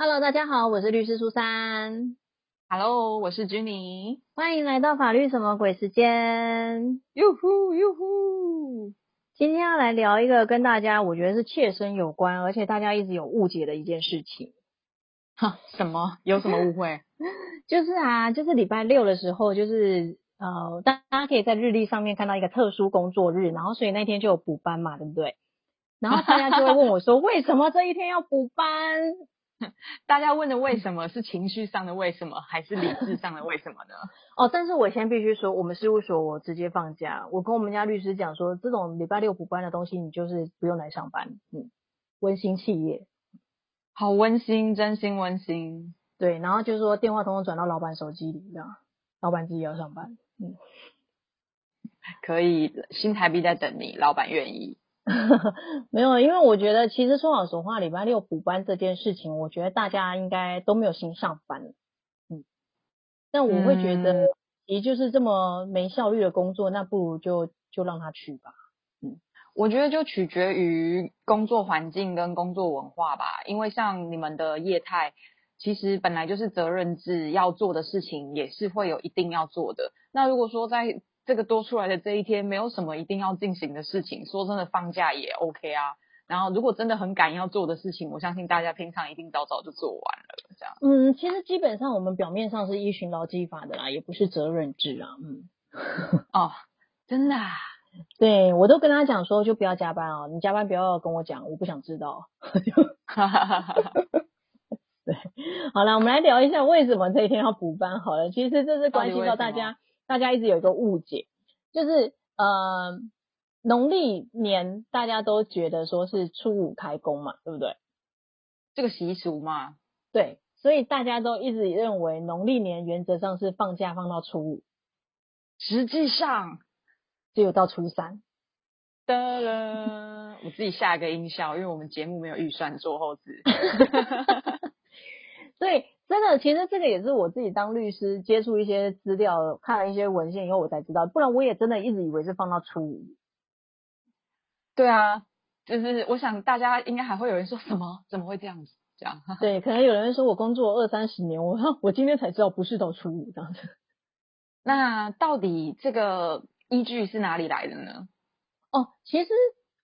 Hello，大家好，我是律师苏珊。Hello，我是 Jenny。欢迎来到法律什么鬼时间。哟呼哟呼！今天要来聊一个跟大家我觉得是切身有关，而且大家一直有误解的一件事情。哈，什么？有什么误会？就是啊，就是礼拜六的时候，就是呃，大大家可以在日历上面看到一个特殊工作日，然后所以那天就有补班嘛，对不对？然后大家就会问我说，为什么这一天要补班？大家问的为什么是情绪上的为什么，还是理智上的为什么呢？哦，但是我先必须说，我们事务所我直接放假，我跟我们家律师讲说，这种礼拜六补班的东西，你就是不用来上班，嗯，温馨企业，好温馨，真心温馨。对，然后就是说电话通通转到老板手机里，这样，老板自己要上班，嗯，可以，新台币在等你，老板愿意。没有，因为我觉得其实说老实话，礼拜六补班这件事情，我觉得大家应该都没有心上班，嗯，但我会觉得，也就是这么没效率的工作，那不如就就让他去吧。嗯我觉得就取决于工作环境跟工作文化吧，因为像你们的业态，其实本来就是责任制，要做的事情也是会有一定要做的。那如果说在这个多出来的这一天，没有什么一定要进行的事情，说真的，放假也 OK 啊。然后如果真的很赶要做的事情，我相信大家平常一定早早就做完了，这样。嗯，其实基本上我们表面上是依循劳基法的啦，也不是责任制啊，嗯。哦，真的、啊。对，我都跟他讲说，就不要加班哦，你加班不要跟我讲，我不想知道。对，好了，我们来聊一下为什么这一天要补班。好了，其实这是关系到大家，大家一直有一个误解，就是呃，农历年大家都觉得说是初五开工嘛，对不对？这个习俗嘛，对，所以大家都一直认为农历年原则上是放假放到初五，实际上只有到初三。哒啦，我自己下一个音效，因为我们节目没有预算做后置。所以真的，其实这个也是我自己当律师接触一些资料、看了一些文献以后，我才知道，不然我也真的一直以为是放到初五。对啊，就是我想大家应该还会有人说什么？怎么会这样子？这样 对，可能有人说我工作二三十年，我我今天才知道不是到初五这样子。那到底这个依据是哪里来的呢？哦，其实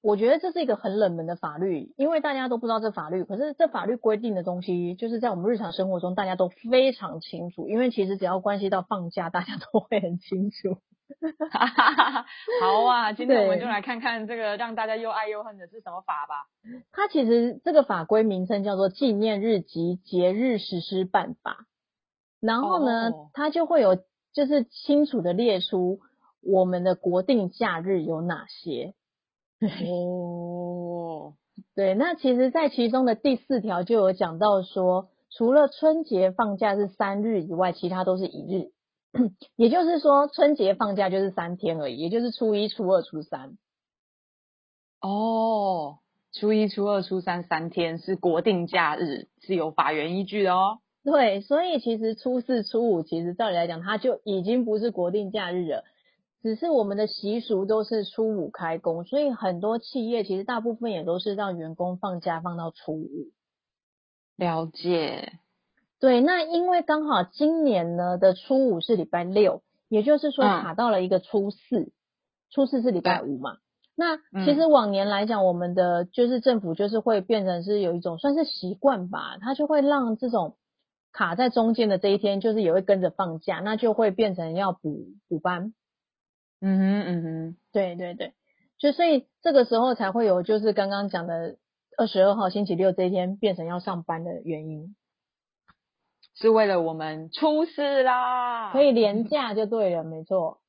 我觉得这是一个很冷门的法律，因为大家都不知道这法律。可是这法律规定的东西，就是在我们日常生活中大家都非常清楚，因为其实只要关系到放假，大家都会很清楚。好啊，今天我们就来看看这个让大家又爱又恨的是什么法吧。它其实这个法规名称叫做《纪念日及节日实施办法》，然后呢，哦它就会有就是清楚的列出我们的国定假日有哪些。哦，对，那其实，在其中的第四条就有讲到说，除了春节放假是三日以外，其他都是一日。也就是说，春节放假就是三天而已，也就是初一、初二、初三。哦，初一、初二、初三三天是国定假日，是有法源依据的哦。对，所以其实初四、初五，其实照理来讲，它就已经不是国定假日了，只是我们的习俗都是初五开工，所以很多企业其实大部分也都是让员工放假放到初五。了解。对，那因为刚好今年呢的初五是礼拜六，也就是说嗯卡到了一个初四，初四是礼拜五嘛。那嗯其实往年来讲，我们的就是政府就是会变成是有一种算是习惯吧，它就会让这种卡在中间的这一天，就是也会跟着放假，那就会变成要补补班。嗯哼嗯哼，对对对，就所以这个时候才会有就是刚刚讲的二十二号星期六这一天变成要上班的原因，是为了我们出事啦。可以廉价就对了，没错。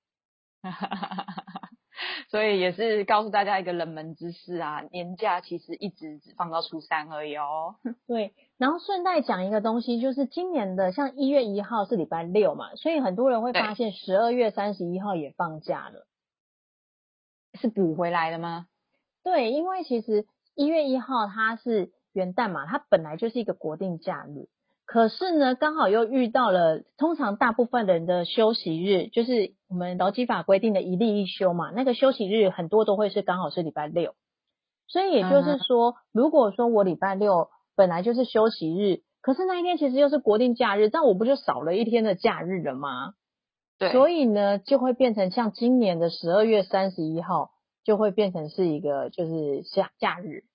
所以也是告诉大家一个冷门知识啊，年假其实一直只放到初三而已哦。对，然后顺带讲一个东西，就是今年的像一月一号是礼拜六嘛，所以很多人会发现十二月三十一号也放假了。是补回来的吗？对，因为其实一月一号它是元旦嘛，它本来就是一个国定假日，可是呢，刚好又遇到了通常大部分人的休息日，就是我们劳基法规定的一例一休嘛，那个休息日很多都会是刚好是礼拜六，所以也就是说，如果说我礼拜六本来就是休息日，可是那一天其实又是国定假日，但我不就少了一天的假日了吗？对，所以呢，就会变成像今年的十二月三十一号，就会变成是一个就是假假日。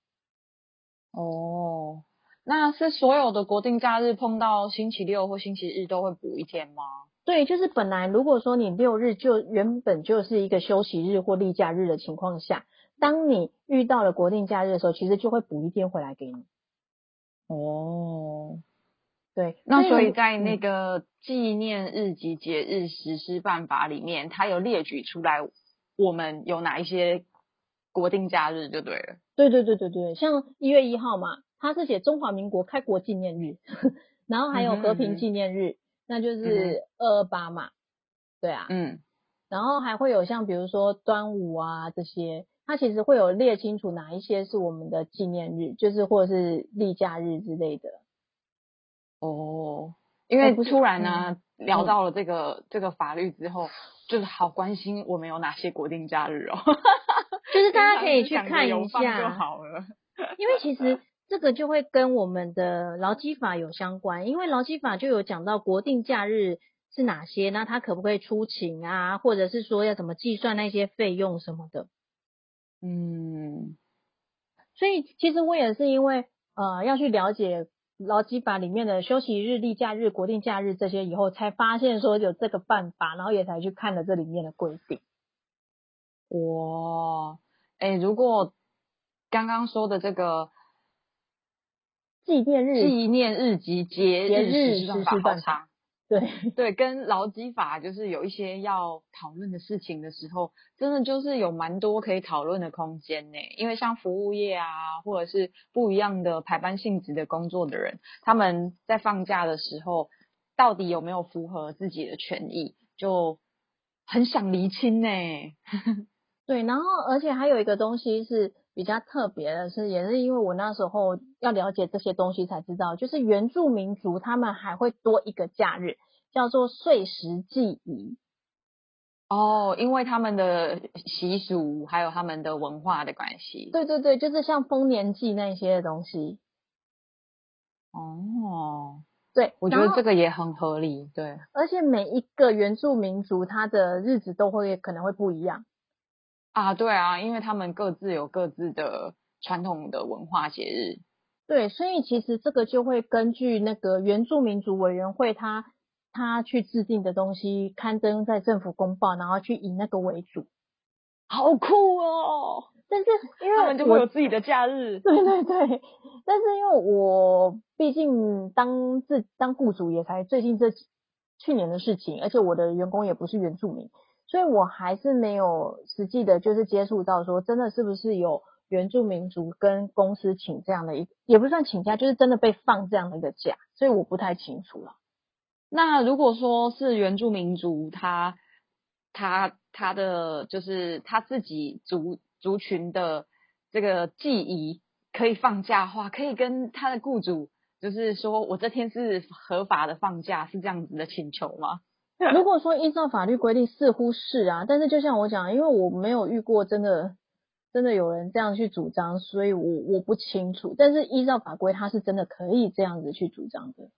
哦，那是所有的国定假日碰到星期六或星期日都会补一天吗？对，就是本来如果说你六日就原本就是一个休息日或例假日的情况下，当你遇到了国定假日的时候，其实就会补一天回来给你。哦，对，那所以在嗯那个纪念日及节日实施办法里面，它有列举出来我们有哪一些国定假日就对了。对对对对对，像一月一号嘛，它是写中华民国开国纪念日，然后还有和平纪念日，那就是二二八嘛，对啊，嗯，然后还会有像比如说端午啊这些，它其实会有列清楚哪一些是我们的纪念日，就是或者是例假日之类的。哦，因为突然呢、聊嗯到了这个、这个法律之后，就是好关心我们有哪些国定假日哦。就是大家 可以去看一下就，好了。因为其实这个就会跟我们的劳基法有相关，因为劳基法就有讲到国定假日是哪些，那他可不可以出勤啊，或者是说要怎么计算那些费用什么的。嗯，所以其实我也是因为呃要去了解劳基法里面的休息日、例假日、国定假日这些以后，才发现说有这个办法，然后也才去看了这里面的规定。哇，哎，如果刚刚说的这个纪念日，纪念日及节节日日实施实施办法好办法长。对 对，跟劳基法就是有一些要讨论的事情的时候，真的就是有蛮多可以讨论的空间呢。因为像服务业啊，或者是不一样的排班性质的工作的人，他们在放假的时候，到底有没有符合自己的权益，就很想厘清呢。对，然后而且还有一个东西是比较特别的是，也是因为我那时候要了解这些东西才知道，就是原住民族他们还会多一个假日，叫做岁时祭仪。哦，因为他们的习俗还有他们的文化的关系。对对对，就是像丰年祭那些的东西。哦，对，我觉得这个也很合理。对，而且每一个原住民族他的日子都会可能会不一样。啊，对啊，因为他们各自有各自的传统的文化节日。对，所以其实这个就会根据那个原住民族委员会他他去制定的东西刊登在政府公报，然后去以那个为主。好酷哦！但是 因为他们就会有自己的假日。对对对，但是因为我毕竟当自当雇主也才最近这几去年的事情，而且我的员工也不是原住民，所以我还是没有实际的，就是接触到说真的是不是有原住民族跟公司请这样的一，也不算请假，就是真的被放这样的一个假，所以我不太清楚了。那如果说是原住民族，他他他的就是他自己族族群的这个记忆可以放假的话，可以跟他的雇主就是说我这天是合法的放假，是这样子的请求吗？如果说依照法律规定，似乎是啊，但是就像我讲，因为我没有遇过真的真的有人这样去主张，所以我我不清楚。但是依照法规，他是真的可以这样子去主张的。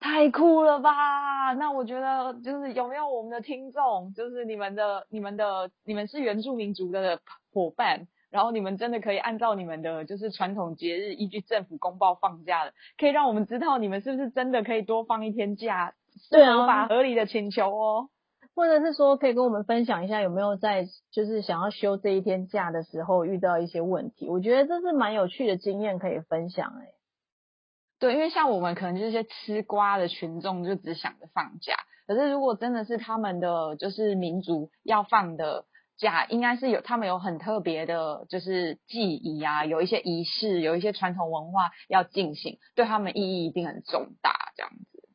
太酷了吧！那我觉得就是有没有我们的听众，就是你们的、你们的、你们是原住民族的伙伴，然后你们真的可以按照你们的就是传统节日，依据政府公报放假的，可以让我们知道你们是不是真的可以多放一天假，对啊是合法合理的请求哦。或者是说，可以跟我们分享一下有没有在就是想要休这一天假的时候遇到一些问题？我觉得这是蛮有趣的经验可以分享哎、对，因为像我们可能就是一些吃瓜的群众，就只想着放假。可是如果真的是他们的就是民族要放的假，应该是有他们有很特别的，就是记忆啊，有一些仪式，有一些传统文化要进行，对他们意义一定很重大。这样子，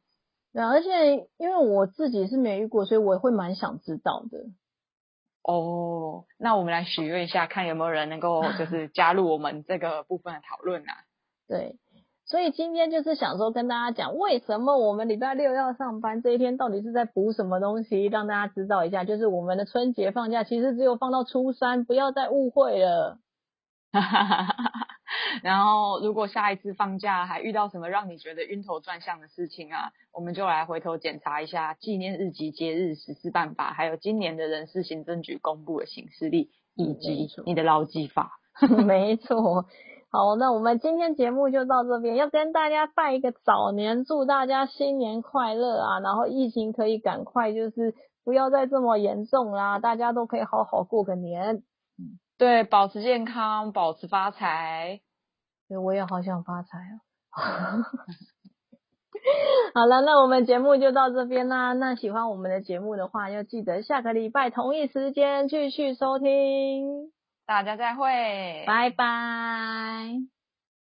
对啊，而且因为我自己是没遇过，所以我会蛮想知道的。哦，那我们来许愿一下，看有没有人能够就是加入我们这个部分的讨论啊。对，所以今天就是想说跟大家讲，为什么我们礼拜六要上班，这一天到底是在补什么东西，让大家知道一下。就是我们的春节放假其实只有放到初三，不要再误会了。然后如果下一次放假还遇到什么让你觉得晕头转向的事情啊，我们就来回头检查一下纪念日及节日实施办法，还有今年的人事行政局公布的行事历，以及你的牢记法。没错。好，那我们今天节目就到这边，要跟大家拜一个早年，祝大家新年快乐啊！然后疫情可以赶快就是不要再这么严重啦，大家都可以好好过个年。对，保持健康，保持发财。对，我也好想发财啊！好了，那我们节目就到这边啦。那喜欢我们的节目的话，要记得下个礼拜同一时间继续收听。大家再会，拜拜。